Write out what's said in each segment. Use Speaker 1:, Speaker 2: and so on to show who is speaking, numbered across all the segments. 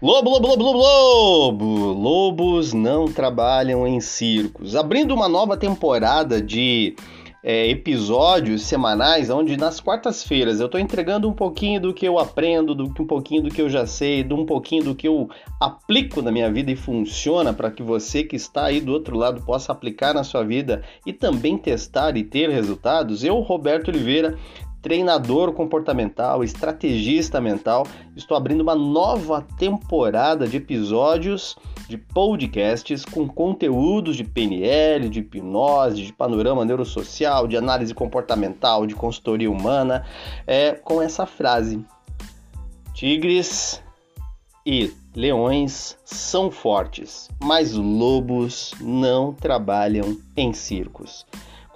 Speaker 1: Lobo, lobo, lobo, lobo, lobo! Lobos não trabalham em circos. Abrindo uma nova temporada de é, episódios semanais, onde nas quartas-feiras eu estou entregando um pouquinho do que eu aprendo, do que um pouquinho do que eu já sei, de um pouquinho do que eu aplico na minha vida e funciona para que você que está aí do outro lado possa aplicar na sua vida e também testar e ter resultados. Eu, Roberto Oliveira, treinador comportamental, estrategista mental. Estou abrindo uma nova temporada de episódios de podcasts com conteúdos de PNL, de hipnose, de panorama neurosocial, de análise comportamental, de consultoria humana, é, com essa frase: Tigres e leões são fortes, mas lobos não trabalham em circos.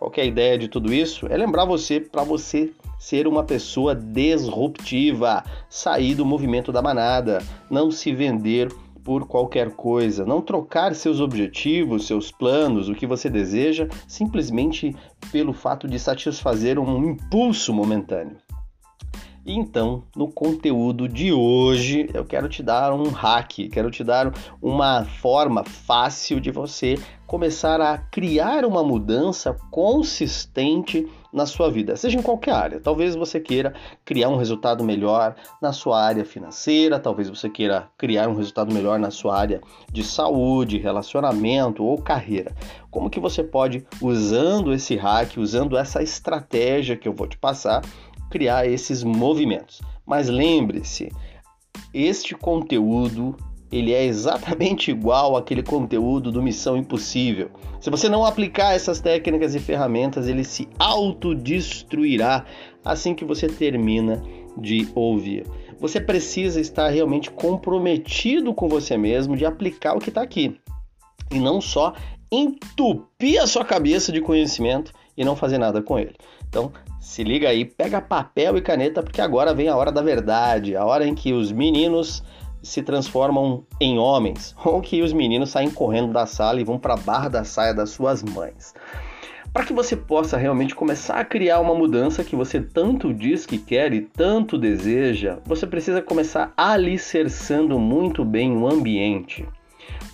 Speaker 1: Qual é a ideia de tudo isso? É lembrar você para você ser uma pessoa disruptiva, sair do movimento da manada, não se vender por qualquer coisa, não trocar seus objetivos, seus planos, o que você deseja, simplesmente pelo fato de satisfazer um impulso momentâneo. Então, no conteúdo de hoje, eu quero te dar um hack, quero te dar uma forma fácil de você começar a criar uma mudança consistente na sua vida, seja em qualquer área. Talvez você queira criar um resultado melhor na sua área financeira, talvez você queira criar um resultado melhor na sua área de saúde, relacionamento ou carreira. Como que você pode, usando esse hack, usando essa estratégia que eu vou te passar, criar esses movimentos. Mas lembre-se, este conteúdo ele é exatamente igual àquele conteúdo do Missão Impossível. Se você não aplicar essas técnicas e ferramentas, ele se autodestruirá assim que você termina de ouvir. Você precisa estar realmente comprometido com você mesmo de aplicar o que está aqui e não só entupir a sua cabeça de conhecimento e não fazer nada com ele. Então, se liga aí, pega papel e caneta, porque agora vem a hora da verdade, a hora em que os meninos se transformam em homens, ou que os meninos saem correndo da sala e vão para a barra da saia das suas mães. Para que você possa realmente começar a criar uma mudança que você tanto diz que quer e tanto deseja, você precisa começar alicerçando muito bem o ambiente.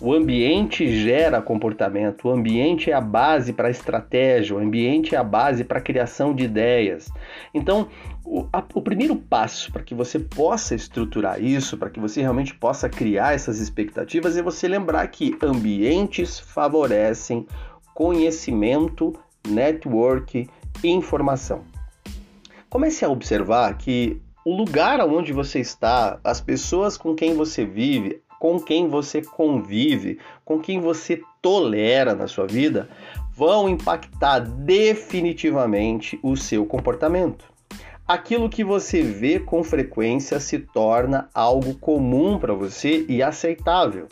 Speaker 1: O ambiente gera comportamento, o ambiente é a base para a estratégia, o ambiente é a base para a criação de ideias. Então, o, a, o primeiro passo para que você possa estruturar isso, para que você realmente possa criar essas expectativas, é você lembrar que ambientes favorecem conhecimento, network e informação. Comece a observar que o lugar onde você está, as pessoas com quem você vive, com quem você convive, com quem você tolera na sua vida, vão impactar definitivamente o seu comportamento. Aquilo que você vê com frequência se torna algo comum para você e aceitável.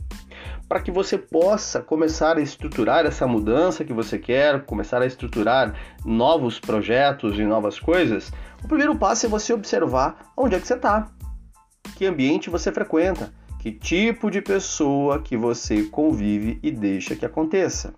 Speaker 1: Para que você possa começar a estruturar essa mudança que você quer, começar a estruturar novos projetos e novas coisas, o primeiro passo é você observar onde é que você está, que ambiente você frequenta, que tipo de pessoa que você convive e deixa que aconteça.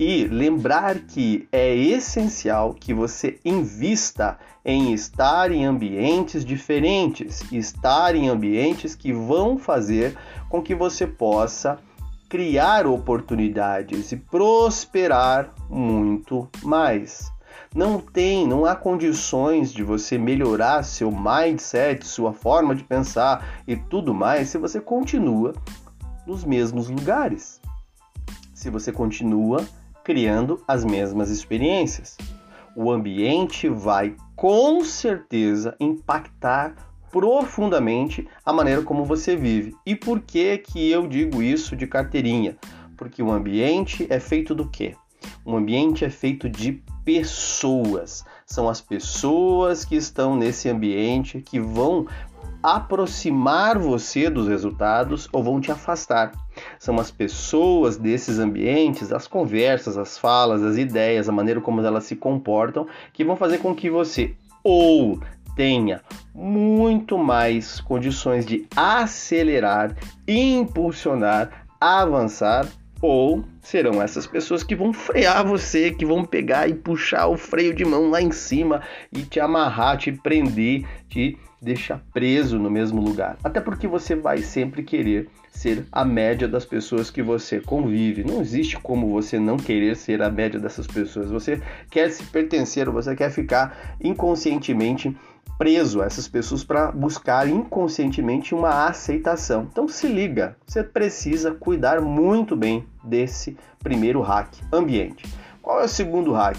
Speaker 1: E lembrar que é essencial que você invista em estar em ambientes diferentes, estar em ambientes que vão fazer com que você possa criar oportunidades e prosperar muito mais. Não tem, não há condições de você melhorar seu mindset, sua forma de pensar e tudo mais se você continua nos mesmos lugares. Se você continua criando as mesmas experiências. O ambiente vai com certeza impactar profundamente a maneira como você vive. E por que que eu digo isso de carteirinha? Porque o ambiente é feito do quê? Um ambiente é feito de pessoas. São as pessoas que estão nesse ambiente que vão aproximar você dos resultados ou vão te afastar. São as pessoas desses ambientes, as conversas, as falas, as ideias, a maneira como elas se comportam, que vão fazer com que você ou tenha muito mais condições de acelerar, impulsionar, avançar ou serão essas pessoas que vão frear você, que vão pegar e puxar o freio de mão lá em cima e te amarrar, te prender, te deixar preso no mesmo lugar. Até porque você vai sempre querer ser a média das pessoas que você convive. Não existe como você não querer ser a média dessas pessoas. Você quer se pertencer, você quer ficar inconscientemente preso essas pessoas para buscar inconscientemente uma aceitação. Então se liga, você precisa cuidar muito bem desse primeiro hack, ambiente. Qual é o segundo hack?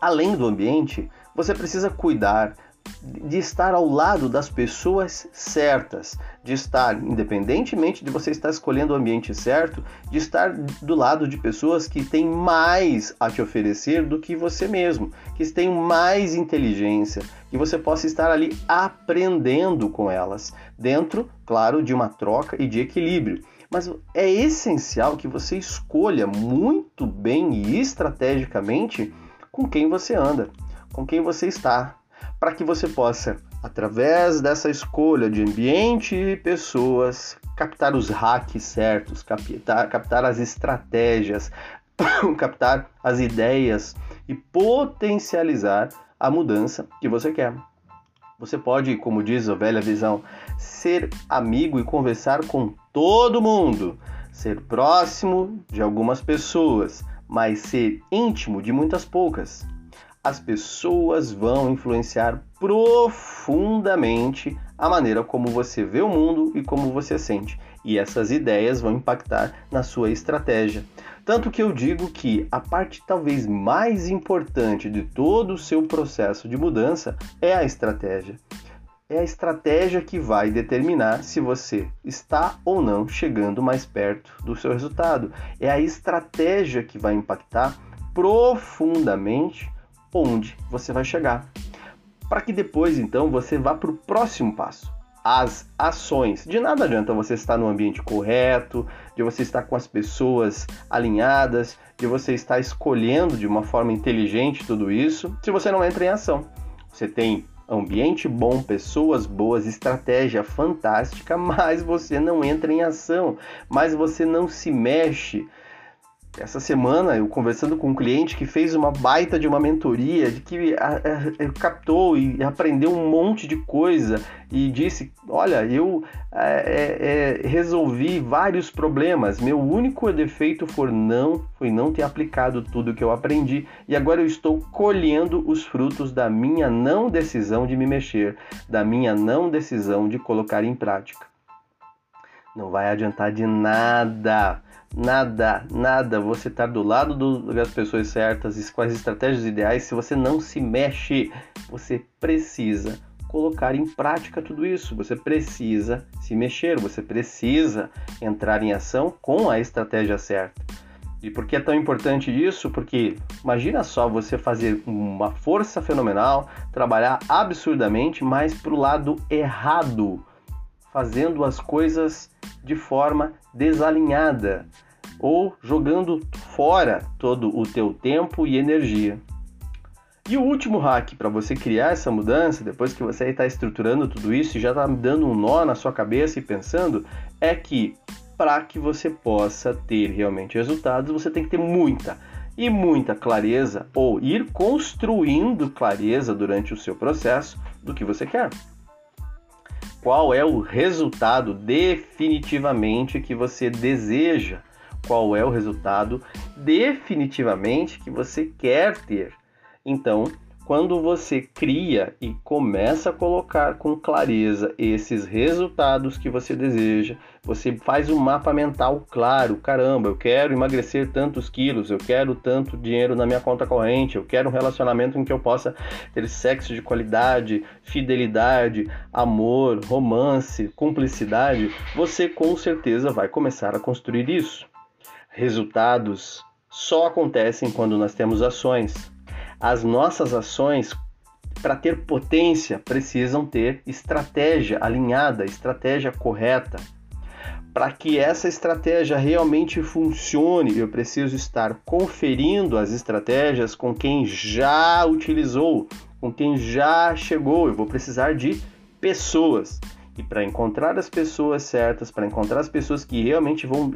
Speaker 1: Além do ambiente, você precisa cuidar de estar ao lado das pessoas certas, de estar, independentemente de você estar escolhendo o ambiente certo, de estar do lado de pessoas que têm mais a te oferecer do que você mesmo, que têm mais inteligência, que você possa estar ali aprendendo com elas, dentro, claro, de uma troca e de equilíbrio. Mas é essencial que você escolha muito bem e estrategicamente com quem você anda, com quem você está, para que você possa, através dessa escolha de ambiente e pessoas, captar os hacks certos, captar, captar as estratégias, captar as ideias e potencializar a mudança que você quer. Você pode, como diz a velha visão, ser amigo e conversar com todo mundo, ser próximo de algumas pessoas, mas ser íntimo de muitas poucas as pessoas vão influenciar profundamente a maneira como você vê o mundo e como você sente. E essas ideias vão impactar na sua estratégia. Tanto que eu digo que a parte talvez mais importante de todo o seu processo de mudança é a estratégia. É a estratégia que vai determinar se você está ou não chegando mais perto do seu resultado. É a estratégia que vai impactar profundamente onde você vai chegar. Para que depois, então, você vá para o próximo passo, as ações. De nada adianta você estar no ambiente correto, de você estar com as pessoas alinhadas, de você estar escolhendo de uma forma inteligente tudo isso, se você não entra em ação. Você tem ambiente bom, pessoas boas, estratégia fantástica, mas você não entra em ação, mas você não se mexe, essa semana eu conversando com um cliente que fez uma baita de uma mentoria, de que a, a, captou e aprendeu um monte de coisa e disse: Olha, eu é, é, resolvi vários problemas. Meu único defeito foi não, foi não ter aplicado tudo que eu aprendi e agora eu estou colhendo os frutos da minha não decisão de me mexer, da minha não decisão de colocar em prática. Não vai adiantar de nada Nada, nada você estar tá do lado do, das pessoas certas e com as estratégias ideais se você não se mexe. Você precisa colocar em prática tudo isso. Você precisa se mexer, você precisa entrar em ação com a estratégia certa. E por que é tão importante isso? Porque imagina só você fazer uma força fenomenal, trabalhar absurdamente, mas para o lado errado, fazendo as coisas de forma desalinhada ou jogando fora todo o teu tempo e energia. E o último hack para você criar essa mudança, depois que você está estruturando tudo isso e já está dando um nó na sua cabeça e pensando, é que para que você possa ter realmente resultados, você tem que ter muita e muita clareza ou ir construindo clareza durante o seu processo do que você quer qual é o resultado definitivamente que você deseja, qual é o resultado definitivamente que você quer ter. Então, quando você cria e começa a colocar com clareza esses resultados que você deseja, você faz um mapa mental claro. Caramba, eu quero emagrecer tantos quilos, eu quero tanto dinheiro na minha conta corrente, eu quero um relacionamento em que eu possa ter sexo de qualidade, fidelidade, amor, romance, cumplicidade. Você com certeza vai começar a construir isso. Resultados só acontecem quando nós temos ações as nossas ações, para ter potência, precisam ter estratégia alinhada, estratégia correta. Para que essa estratégia realmente funcione, eu preciso estar conferindo as estratégias com quem já utilizou, com quem já chegou. Eu vou precisar de pessoas. E para encontrar as pessoas certas, para encontrar as pessoas que realmente vão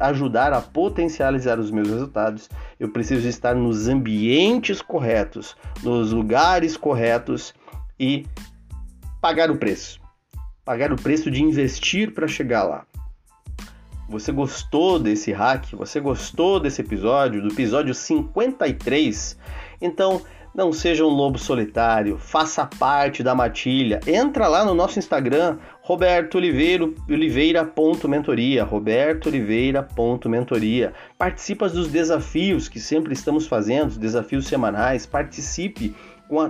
Speaker 1: ajudar a potencializar os meus resultados, eu preciso estar nos ambientes corretos, nos lugares corretos e pagar o preço. Pagar o preço de investir para chegar lá. Você gostou desse hack? Você gostou desse episódio, do episódio 53? Então, não seja um lobo solitário, faça parte da matilha. Entra lá no nosso Instagram, Roberto Oliveira.mentoria, Roberto. Participa dos desafios que sempre estamos fazendo, desafios semanais. Participe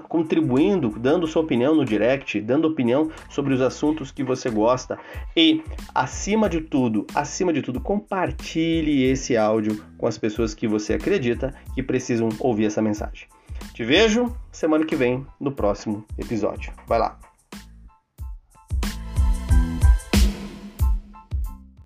Speaker 1: contribuindo, dando sua opinião no direct, dando opinião sobre os assuntos que você gosta e, acima de tudo, acima de tudo, compartilhe esse áudio com as pessoas que você acredita que precisam ouvir essa mensagem. Te vejo semana que vem no próximo episódio. Vai lá!